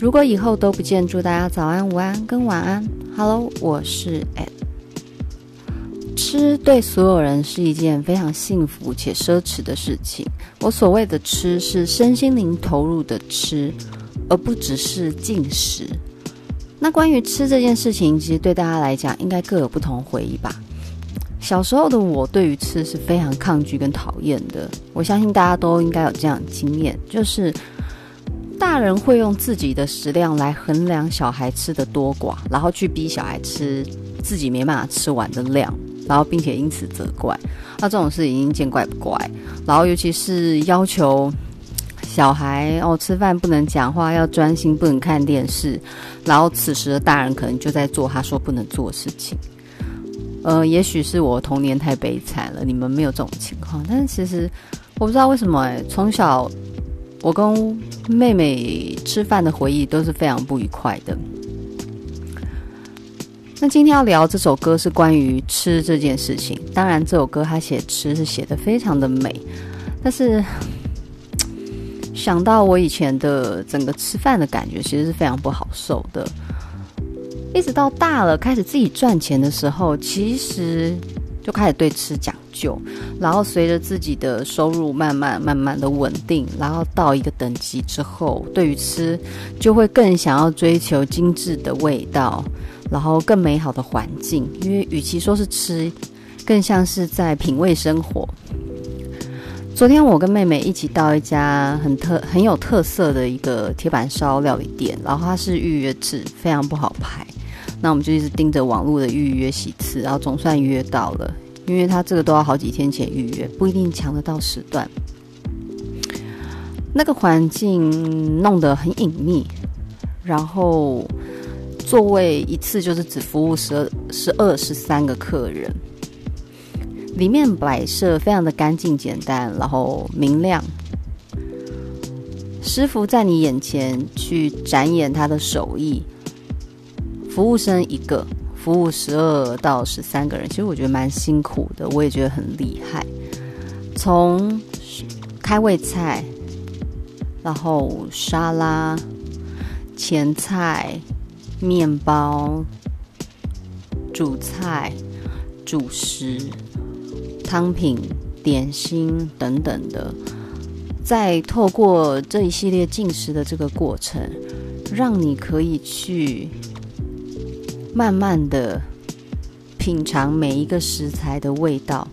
如果以后都不见，祝大家早安、午安跟晚安。Hello，我是 Ed。吃对所有人是一件非常幸福且奢侈的事情。我所谓的吃，是身心灵投入的吃，而不只是进食。那关于吃这件事情，其实对大家来讲，应该各有不同回忆吧。小时候的我，对于吃是非常抗拒跟讨厌的。我相信大家都应该有这样的经验，就是。大人会用自己的食量来衡量小孩吃的多寡，然后去逼小孩吃自己没办法吃完的量，然后并且因此责怪。那这种事已经见怪不怪。然后尤其是要求小孩哦，吃饭不能讲话，要专心，不能看电视。然后此时的大人可能就在做他说不能做的事情。呃，也许是我童年太悲惨了，你们没有这种情况。但是其实我不知道为什么哎，从小。我跟妹妹吃饭的回忆都是非常不愉快的。那今天要聊这首歌是关于吃这件事情。当然，这首歌它写吃是写的非常的美，但是 想到我以前的整个吃饭的感觉，其实是非常不好受的。一直到大了开始自己赚钱的时候，其实。就开始对吃讲究，然后随着自己的收入慢慢慢慢的稳定，然后到一个等级之后，对于吃就会更想要追求精致的味道，然后更美好的环境。因为与其说是吃，更像是在品味生活。昨天我跟妹妹一起到一家很特很有特色的一个铁板烧料理店，然后它是预约制，非常不好排。那我们就一直盯着网络的预约席次，然后总算约到了，因为他这个都要好几天前预约，不一定抢得到时段。那个环境弄得很隐秘，然后座位一次就是只服务十二、十二、十三个客人，里面摆设非常的干净简单，然后明亮。师傅在你眼前去展演他的手艺。服务生一个，服务十二到十三个人，其实我觉得蛮辛苦的，我也觉得很厉害。从开胃菜，然后沙拉、前菜、面包、主菜、主食、汤品、点心等等的，在透过这一系列进食的这个过程，让你可以去。慢慢的品尝每一个食材的味道，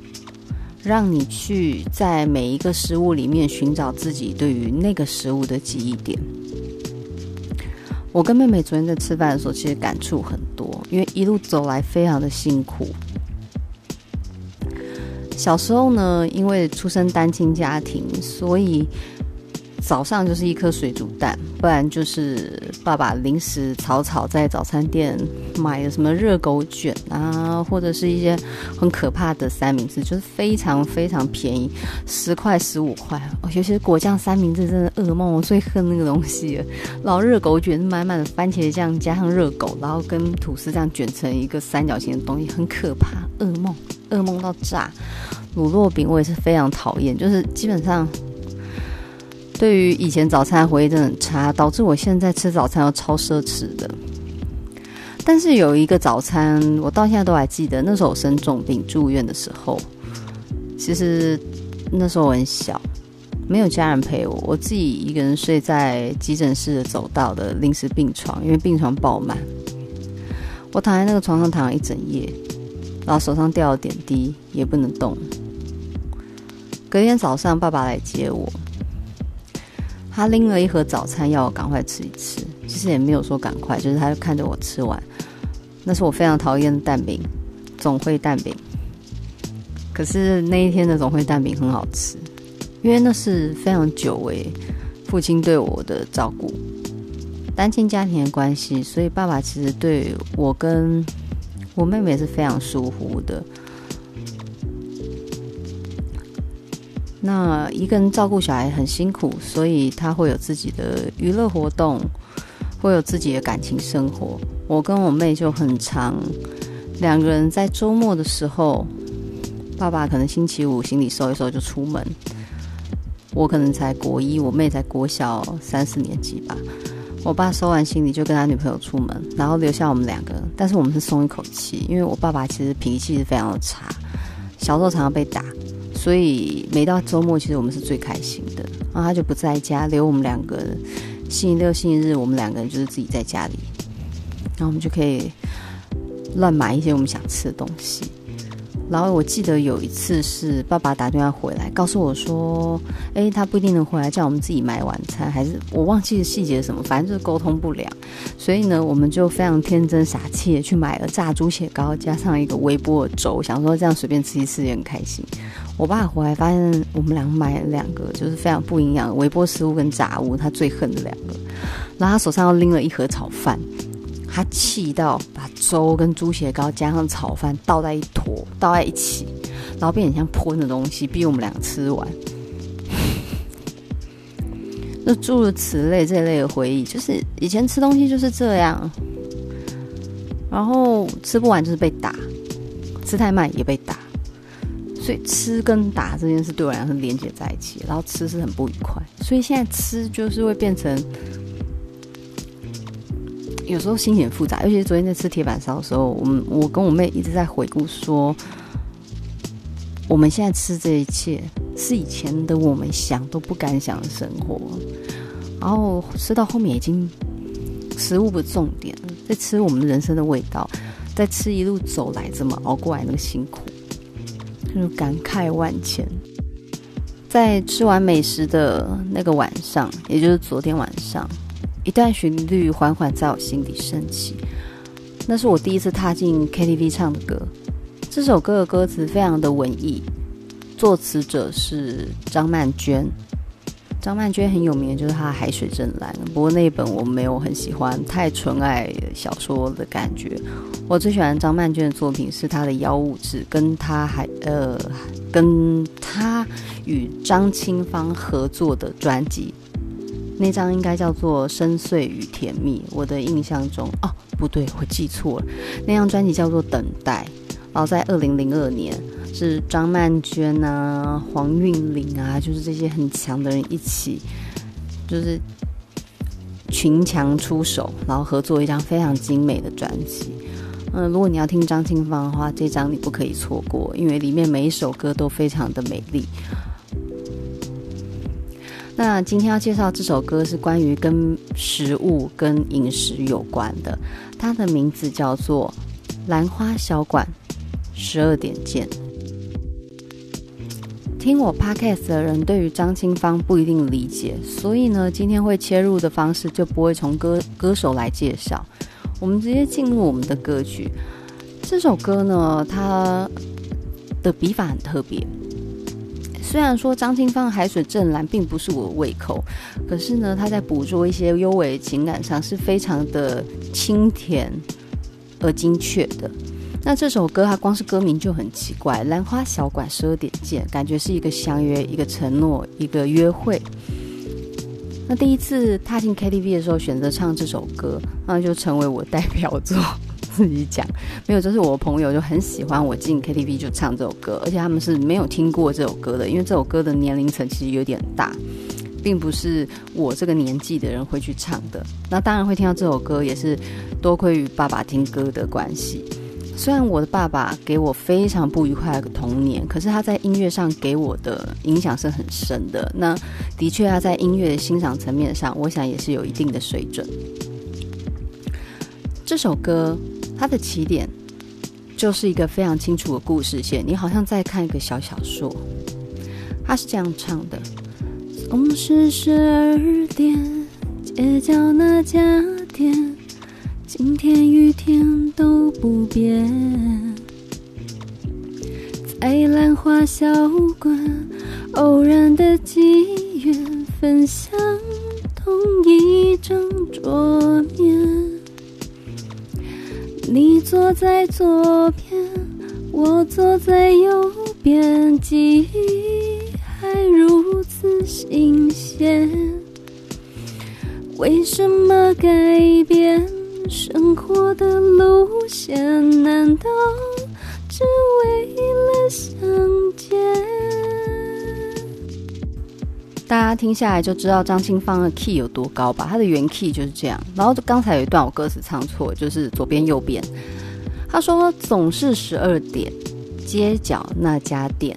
让你去在每一个食物里面寻找自己对于那个食物的记忆点。我跟妹妹昨天在吃饭的时候，其实感触很多，因为一路走来非常的辛苦。小时候呢，因为出生单亲家庭，所以。早上就是一颗水煮蛋，不然就是爸爸临时草草在早餐店买的什么热狗卷啊，或者是一些很可怕的三明治，就是非常非常便宜，十块十五块。哦，尤其是果酱三明治，真的噩梦，我最恨那个东西了。然后热狗卷是满满的番茄酱加上热狗，然后跟吐司这样卷成一个三角形的东西，很可怕，噩梦，噩梦到炸。卤肉饼我也是非常讨厌，就是基本上。对于以前早餐回忆真的很差，导致我现在吃早餐要超奢侈的。但是有一个早餐，我到现在都还记得，那时候我生重病住院的时候，其实那时候我很小，没有家人陪我，我自己一个人睡在急诊室的走道的临时病床，因为病床爆满，我躺在那个床上躺了一整夜，然后手上吊了点滴，也不能动。隔天早上，爸爸来接我。他拎了一盒早餐，要我赶快吃一吃。其实也没有说赶快，就是他就看着我吃完。那是我非常讨厌的蛋饼，总会蛋饼。可是那一天的总会蛋饼很好吃，因为那是非常久违父亲对我的照顾。单亲家庭的关系，所以爸爸其实对我跟我妹妹是非常疏忽的。那一个人照顾小孩很辛苦，所以他会有自己的娱乐活动，会有自己的感情生活。我跟我妹就很常，两个人在周末的时候，爸爸可能星期五行李收一收就出门，我可能才国一，我妹才国小三四年级吧，我爸收完行李就跟他女朋友出门，然后留下我们两个。但是我们是松一口气，因为我爸爸其实脾气是非常的差，小时候常常被打，所以每到周末其实我们是最开心的。然后他就不在家，留我们两个。星期六、星期日，我们两个人就是自己在家里，然后我们就可以乱买一些我们想吃的东西。然后我记得有一次是爸爸打电话回来，告诉我说：“诶，他不一定能回来，叫我们自己买晚餐，还是我忘记细节什么，反正就是沟通不良。”所以呢，我们就非常天真傻气的去买了炸猪血糕，加上一个微波粥，想说这样随便吃一吃也很开心。我爸回来发现我们俩买了两个就是非常不营养的微波食物跟炸物，他最恨的两个。然后他手上又拎了一盒炒饭。他气到把粥跟猪血糕加上炒饭倒在一坨，倒在一起，然后变成像喷的东西，逼我们两个吃完。那诸如此类这类的回忆，就是以前吃东西就是这样，然后吃不完就是被打，吃太慢也被打，所以吃跟打这件事对我来讲是连接在一起，然后吃是很不愉快，所以现在吃就是会变成。有时候心情很复杂，尤其是昨天在吃铁板烧的时候，我们我跟我妹一直在回顾说，我们现在吃这一切是以前的我们想都不敢想的生活，然后吃到后面已经食物不重点，在吃我们人生的味道，在吃一路走来怎么熬过来那个辛苦，就感慨万千。在吃完美食的那个晚上，也就是昨天晚上。一段旋律缓缓在我心底升起，那是我第一次踏进 KTV 唱的歌。这首歌的歌词非常的文艺，作词者是张曼娟。张曼娟很有名的就是她的《海水正蓝》，不过那一本我没有很喜欢，太纯爱小说的感觉。我最喜欢张曼娟的作品是她的《妖物志》，跟她还呃跟她与张清芳合作的专辑。那张应该叫做《深邃与甜蜜》，我的印象中哦，不对，我记错了，那张专辑叫做《等待》，然后在二零零二年是张曼娟啊、黄韵玲啊，就是这些很强的人一起，就是群强出手，然后合作一张非常精美的专辑。嗯，如果你要听张清芳的话，这张你不可以错过，因为里面每一首歌都非常的美丽。那今天要介绍这首歌是关于跟食物、跟饮食有关的，它的名字叫做《兰花小馆》，十二点见。听我 podcast 的人对于张清芳不一定理解，所以呢，今天会切入的方式就不会从歌歌手来介绍，我们直接进入我们的歌曲。这首歌呢，它的笔法很特别。虽然说张清芳《海水正蓝》并不是我的胃口，可是呢，他在捕捉一些幽微情感上是非常的清甜而精确的。那这首歌它光是歌名就很奇怪，《兰花小馆十二点见》，感觉是一个相约、一个承诺、一个约会。那第一次踏进 KTV 的时候，选择唱这首歌，那就成为我代表作。自己讲没有，就是我朋友就很喜欢我进 KTV 就唱这首歌，而且他们是没有听过这首歌的，因为这首歌的年龄层其实有点大，并不是我这个年纪的人会去唱的。那当然会听到这首歌，也是多亏于爸爸听歌的关系。虽然我的爸爸给我非常不愉快的童年，可是他在音乐上给我的影响是很深的。那的确，他在音乐的欣赏层面上，我想也是有一定的水准。这首歌。它的起点就是一个非常清楚的故事线，你好像在看一个小小说。他是这样唱的：总是十二点，街角那家店，晴天雨天都不变。在兰花小馆，偶然的机缘，分享同一张桌面。你坐在左边，我坐在右边，记忆还如此新鲜。为什么改变生活的路线？难道只为了相见？大家听下来就知道张清芳的 key 有多高吧？他的原 key 就是这样。然后刚才有一段我歌词唱错，就是左边右边。他说总是十二点，街角那家店。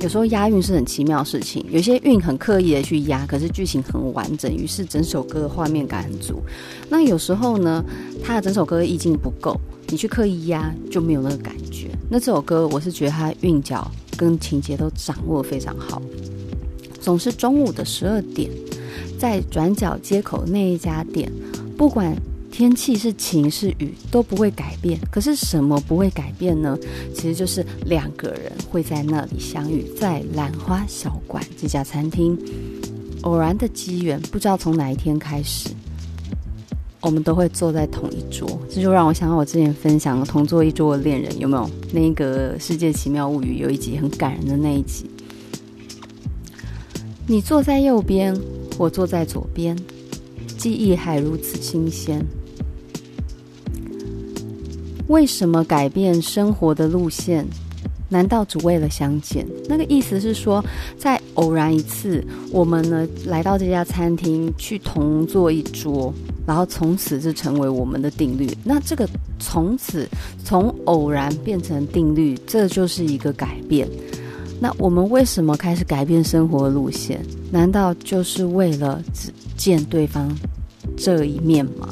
有时候押韵是很奇妙的事情，有些韵很刻意的去押，可是剧情很完整，于是整首歌的画面感很足。那有时候呢，他的整首歌意境不够，你去刻意押就没有那个感觉。那这首歌我是觉得他韵脚跟情节都掌握非常好。总是中午的十二点，在转角街口那一家店，不管。天气是晴是雨都不会改变，可是什么不会改变呢？其实就是两个人会在那里相遇，在兰花小馆这家餐厅，偶然的机缘，不知道从哪一天开始，我们都会坐在同一桌。这就让我想到我之前分享的同坐一桌的恋人，有没有？那个《世界奇妙物语》有一集很感人的那一集，你坐在右边，我坐在左边，记忆还如此新鲜。为什么改变生活的路线？难道只为了相见？那个意思是说，在偶然一次，我们呢来到这家餐厅，去同坐一桌，然后从此就成为我们的定律。那这个从此从偶然变成定律，这就是一个改变。那我们为什么开始改变生活的路线？难道就是为了只见对方这一面吗？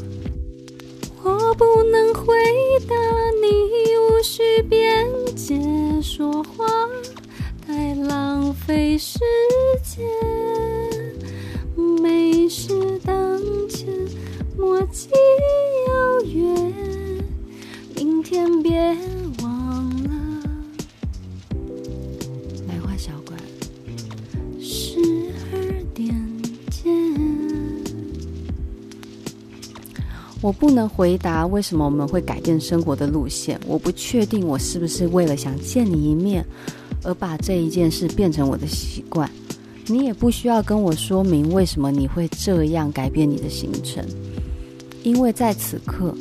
不能回答你，无需辩解，说话太浪费时间。美食当前，莫急遥远，明天别我不能回答为什么我们会改变生活的路线。我不确定我是不是为了想见你一面，而把这一件事变成我的习惯。你也不需要跟我说明为什么你会这样改变你的行程，因为在此刻，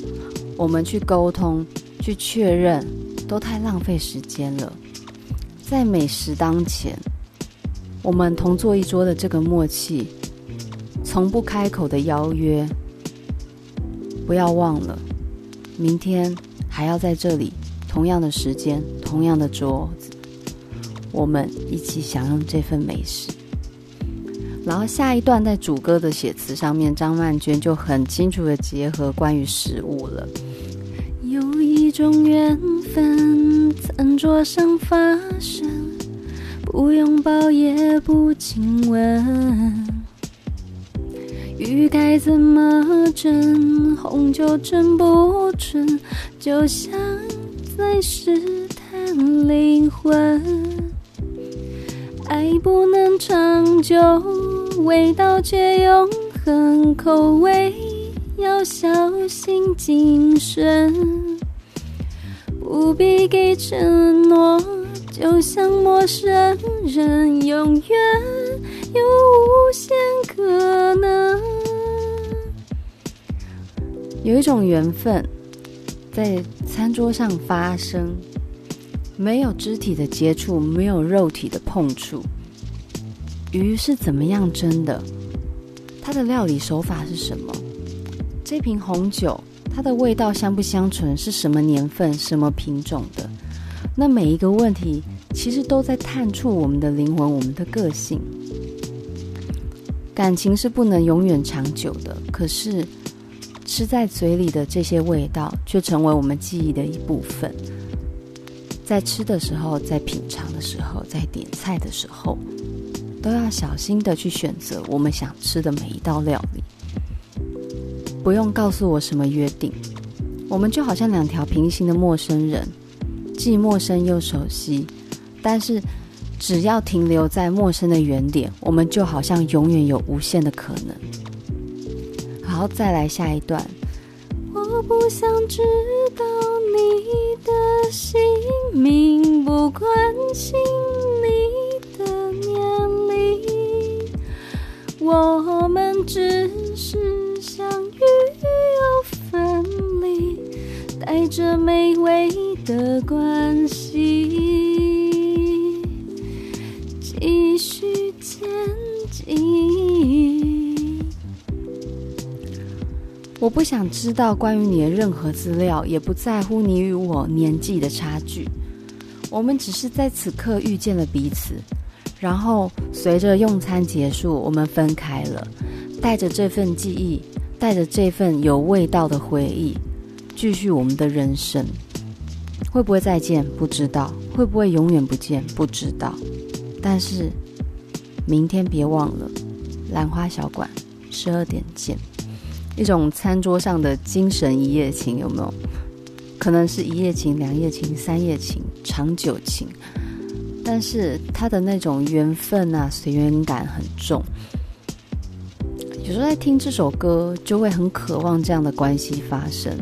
我们去沟通、去确认，都太浪费时间了。在美食当前，我们同坐一桌的这个默契，从不开口的邀约。不要忘了，明天还要在这里，同样的时间，同样的桌子，我们一起享用这份美食。然后下一段在主歌的写词上面，张曼娟就很清楚的结合关于食物了。有一种缘分，餐桌上发生，不拥抱也不亲吻。雨该怎么斟，红酒斟不纯，就像在试探灵魂。爱不能长久，味道却永恒，口味要小心谨慎，不必给承诺，就像陌生人，永远有无限可能。有一种缘分，在餐桌上发生，没有肢体的接触，没有肉体的碰触。鱼是怎么样蒸的？它的料理手法是什么？这瓶红酒，它的味道香不香醇？是什么年份、什么品种的？那每一个问题，其实都在探触我们的灵魂，我们的个性。感情是不能永远长久的，可是。吃在嘴里的这些味道，却成为我们记忆的一部分。在吃的时候，在品尝的时候，在点菜的时候，都要小心的去选择我们想吃的每一道料理。不用告诉我什么约定，我们就好像两条平行的陌生人，既陌生又熟悉。但是，只要停留在陌生的原点，我们就好像永远有无限的可能。好，再来下一段。我不想知道你的姓名，不关心你的年龄，我们只是相遇又分离，带着美味的关系，继续前我不想知道关于你的任何资料，也不在乎你与我年纪的差距。我们只是在此刻遇见了彼此，然后随着用餐结束，我们分开了，带着这份记忆，带着这份有味道的回忆，继续我们的人生。会不会再见？不知道。会不会永远不见？不知道。但是明天别忘了，兰花小馆十二点见。一种餐桌上的精神一夜情，有没有？可能是一夜情、两夜情、三夜情、长久情，但是他的那种缘分啊、随缘感很重。有时候在听这首歌，就会很渴望这样的关系发生，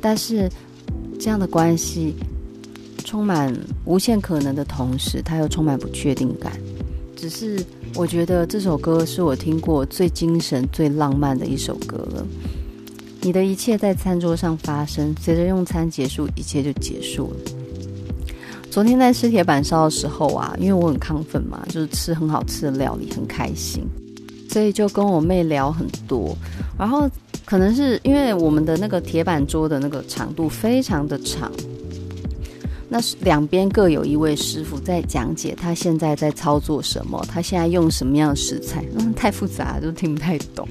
但是这样的关系充满无限可能的同时，它又充满不确定感。只是。我觉得这首歌是我听过最精神、最浪漫的一首歌了。你的一切在餐桌上发生，随着用餐结束，一切就结束了。昨天在吃铁板烧的时候啊，因为我很亢奋嘛，就是吃很好吃的料理，很开心，所以就跟我妹聊很多。然后可能是因为我们的那个铁板桌的那个长度非常的长。那是两边各有一位师傅在讲解，他现在在操作什么，他现在用什么样的食材，嗯，太复杂了，就听不太懂。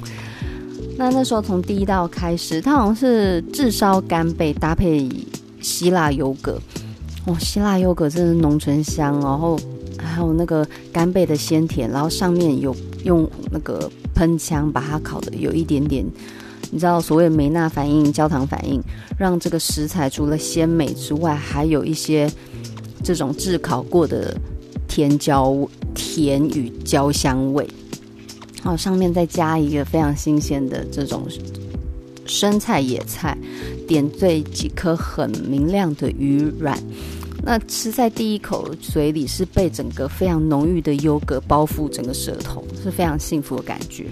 那那时候从第一道开始，他好像是炙烧干贝搭配希腊优格，哦，希腊优格真的浓醇香，然后还有那个干贝的鲜甜，然后上面有用那个喷枪把它烤得有一点点。你知道所谓梅纳反应、焦糖反应，让这个食材除了鲜美之外，还有一些这种炙烤过的甜椒、甜与焦香味。好上面再加一个非常新鲜的这种生菜、野菜，点缀几颗很明亮的鱼卵。那吃在第一口嘴里是被整个非常浓郁的优格包覆整个舌头，是非常幸福的感觉。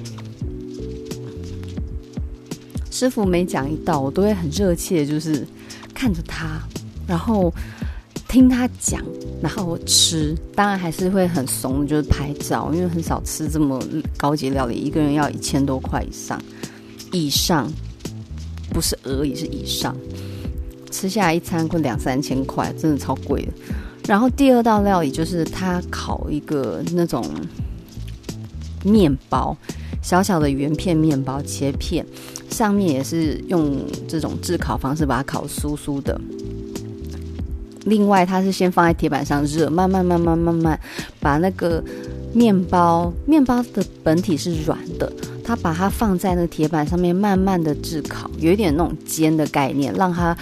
师傅每讲一道，我都会很热切，就是看着他，然后听他讲，然后吃。当然还是会很怂，就是拍照，因为很少吃这么高级料理，一个人要一千多块以上，以上不是而已，是以上。吃下来一餐会两三千块，真的超贵的。然后第二道料理就是他烤一个那种面包，小小的圆片面包，切片。上面也是用这种炙烤方式把它烤酥酥的。另外，它是先放在铁板上热，慢慢慢慢慢慢把那个面包，面包的本体是软的，它把它放在那个铁板上面慢慢的炙烤，有一点那种煎的概念，让它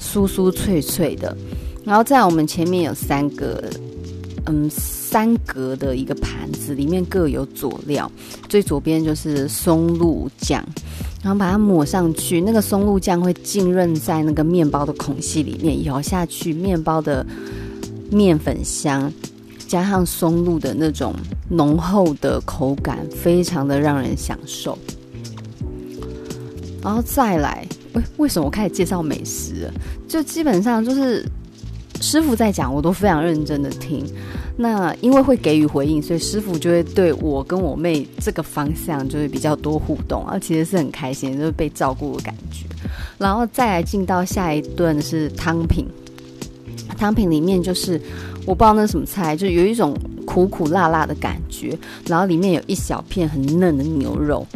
酥酥脆脆的。然后在我们前面有三个，嗯。三格的一个盘子，里面各有佐料。最左边就是松露酱，然后把它抹上去，那个松露酱会浸润在那个面包的孔隙里面，咬下去，面包的面粉香，加上松露的那种浓厚的口感，非常的让人享受。然后再来，为为什么我开始介绍美食？就基本上就是师傅在讲，我都非常认真的听。那因为会给予回应，所以师傅就会对我跟我妹这个方向就会比较多互动，啊，其实是很开心，就是被照顾的感觉。然后再来进到下一顿是汤品，汤品里面就是我不知道那是什么菜，就有一种苦苦辣辣的感觉，然后里面有一小片很嫩的牛肉。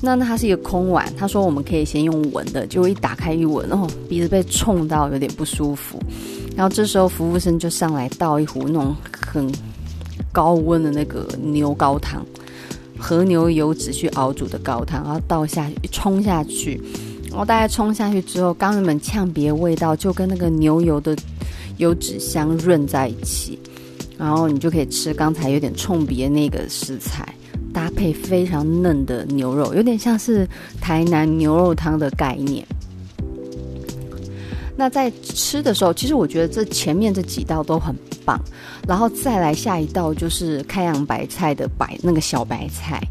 那那它是一个空碗，他说我们可以先用闻的，结果一打开一闻，哦，鼻子被冲到有点不舒服。然后这时候服务生就上来倒一壶那种很高温的那个牛高汤，和牛油脂去熬煮的高汤，然后倒下去冲下去，然后大概冲下去之后，刚原本呛鼻的味道就跟那个牛油的油脂香润在一起，然后你就可以吃刚才有点冲鼻的那个食材，搭配非常嫩的牛肉，有点像是台南牛肉汤的概念。那在吃的时候，其实我觉得这前面这几道都很棒，然后再来下一道就是开阳白菜的白那个小白菜，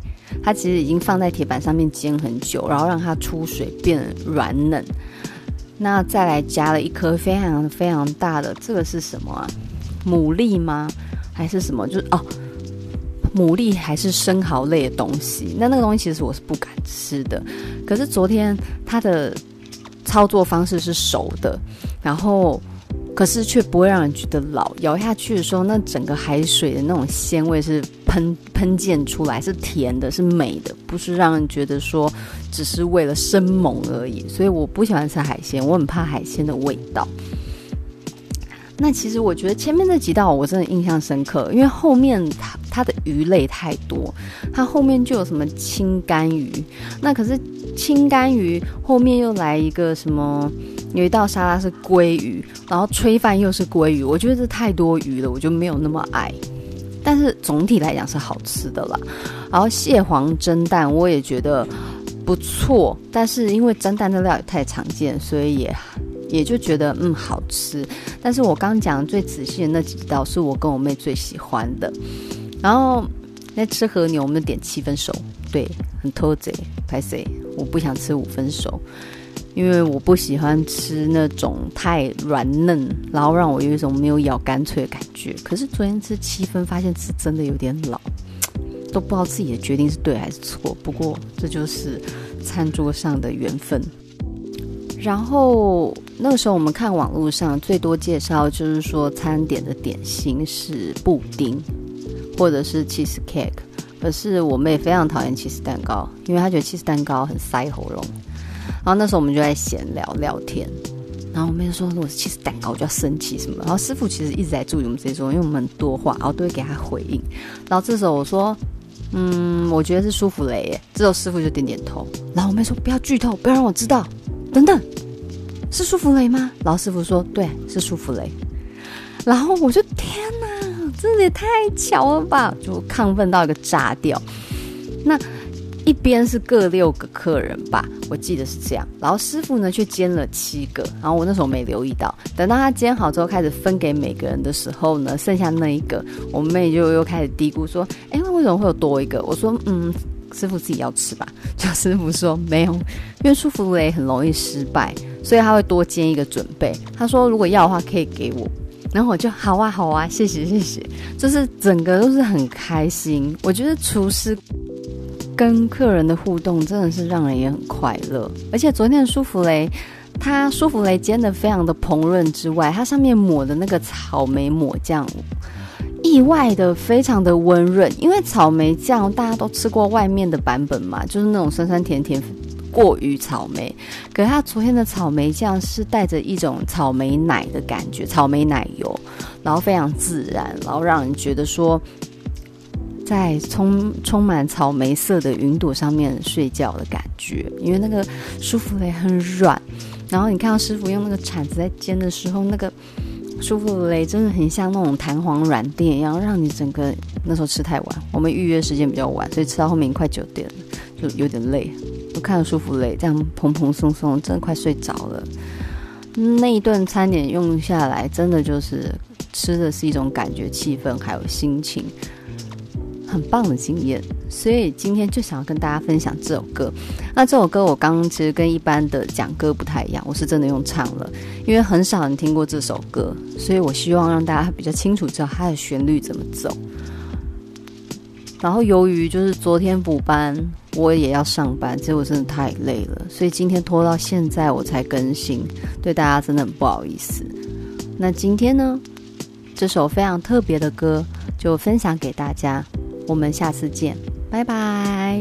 它其实已经放在铁板上面煎很久，然后让它出水变软嫩。那再来加了一颗非常非常大的，这个是什么啊？牡蛎吗？还是什么？就是哦，牡蛎还是生蚝类的东西，那那个东西其实我是不敢吃的。可是昨天它的操作方式是熟的，然后可是却不会让人觉得老，咬下去的时候，那整个海水的那种鲜味是喷喷溅出来，是甜的，是美的，不是让人觉得说只是为了生猛而已。所以我不喜欢吃海鲜，我很怕海鲜的味道。那其实我觉得前面那几道我真的印象深刻，因为后面它的鱼类太多，它后面就有什么青干鱼，那可是青干鱼后面又来一个什么，有一道沙拉是鲑鱼，然后炊饭又是鲑鱼，我觉得这太多鱼了，我就没有那么爱。但是总体来讲是好吃的啦。然后蟹黄蒸蛋我也觉得不错，但是因为蒸蛋的料也太常见，所以也。也就觉得嗯好吃，但是我刚讲最仔细的那几道是我跟我妹最喜欢的。然后在吃和牛，我们点七分熟，对，很偷贼，拍谁？我不想吃五分熟，因为我不喜欢吃那种太软嫩，然后让我有一种没有咬干脆的感觉。可是昨天吃七分，发现是真的有点老，都不知道自己的决定是对还是错。不过这就是餐桌上的缘分。然后那个时候我们看网络上最多介绍就是说餐点的点心是布丁，或者是 cheese cake。可是我妹非常讨厌 cheese 蛋糕，因为她觉得 cheese 蛋糕很塞喉咙。然后那时候我们就在闲聊聊天，然后我妹就说如果是起司蛋糕我就要生气什么。然后师傅其实一直在注意我们这些，因为我们很多话，然后都会给他回应。然后这时候我说，嗯，我觉得是舒芙蕾耶。这时候师傅就点点头。然后我妹说不要剧透，不要让我知道。等等，是舒芙蕾吗？然后师傅说对，是舒芙蕾。然后我就天哪，这也太巧了吧！就亢奋到一个炸掉。那一边是各六个客人吧，我记得是这样。然后师傅呢却煎了七个，然后我那时候没留意到。等到他煎好之后，开始分给每个人的时候呢，剩下那一个，我妹就又开始嘀咕说：“哎，那为什么会有多一个？”我说：“嗯。”师傅自己要吃吧，就师傅说没有，因为舒芙蕾很容易失败，所以他会多煎一个准备。他说如果要的话可以给我，然后我就好啊好啊，谢谢谢谢，就是整个都是很开心。我觉得厨师跟客人的互动真的是让人也很快乐，而且昨天的舒芙蕾，它舒芙蕾煎得非常的蓬润之外，它上面抹的那个草莓抹酱。意外的非常的温润，因为草莓酱大家都吃过外面的版本嘛，就是那种酸酸甜甜过于草莓。可是它昨天的草莓酱是带着一种草莓奶的感觉，草莓奶油，然后非常自然，然后让人觉得说在充充满草莓色的云朵上面睡觉的感觉。因为那个舒芙蕾很软，然后你看到师傅用那个铲子在煎的时候，那个。舒芙蕾真的很像那种弹簧软垫一样，让你整个那时候吃太晚，我们预约时间比较晚，所以吃到后面快九点了，就有点累。我看到舒服累这样蓬蓬松松，真的快睡着了。那一顿餐点用下来，真的就是吃的是一种感觉、气氛还有心情。很棒的经验，所以今天就想要跟大家分享这首歌。那这首歌我刚刚其实跟一般的讲歌不太一样，我是真的用唱了，因为很少人听过这首歌，所以我希望让大家比较清楚知道它的旋律怎么走。然后由于就是昨天补班，我也要上班，结果真的太累了，所以今天拖到现在我才更新，对大家真的很不好意思。那今天呢，这首非常特别的歌就分享给大家。我们下次见，拜拜。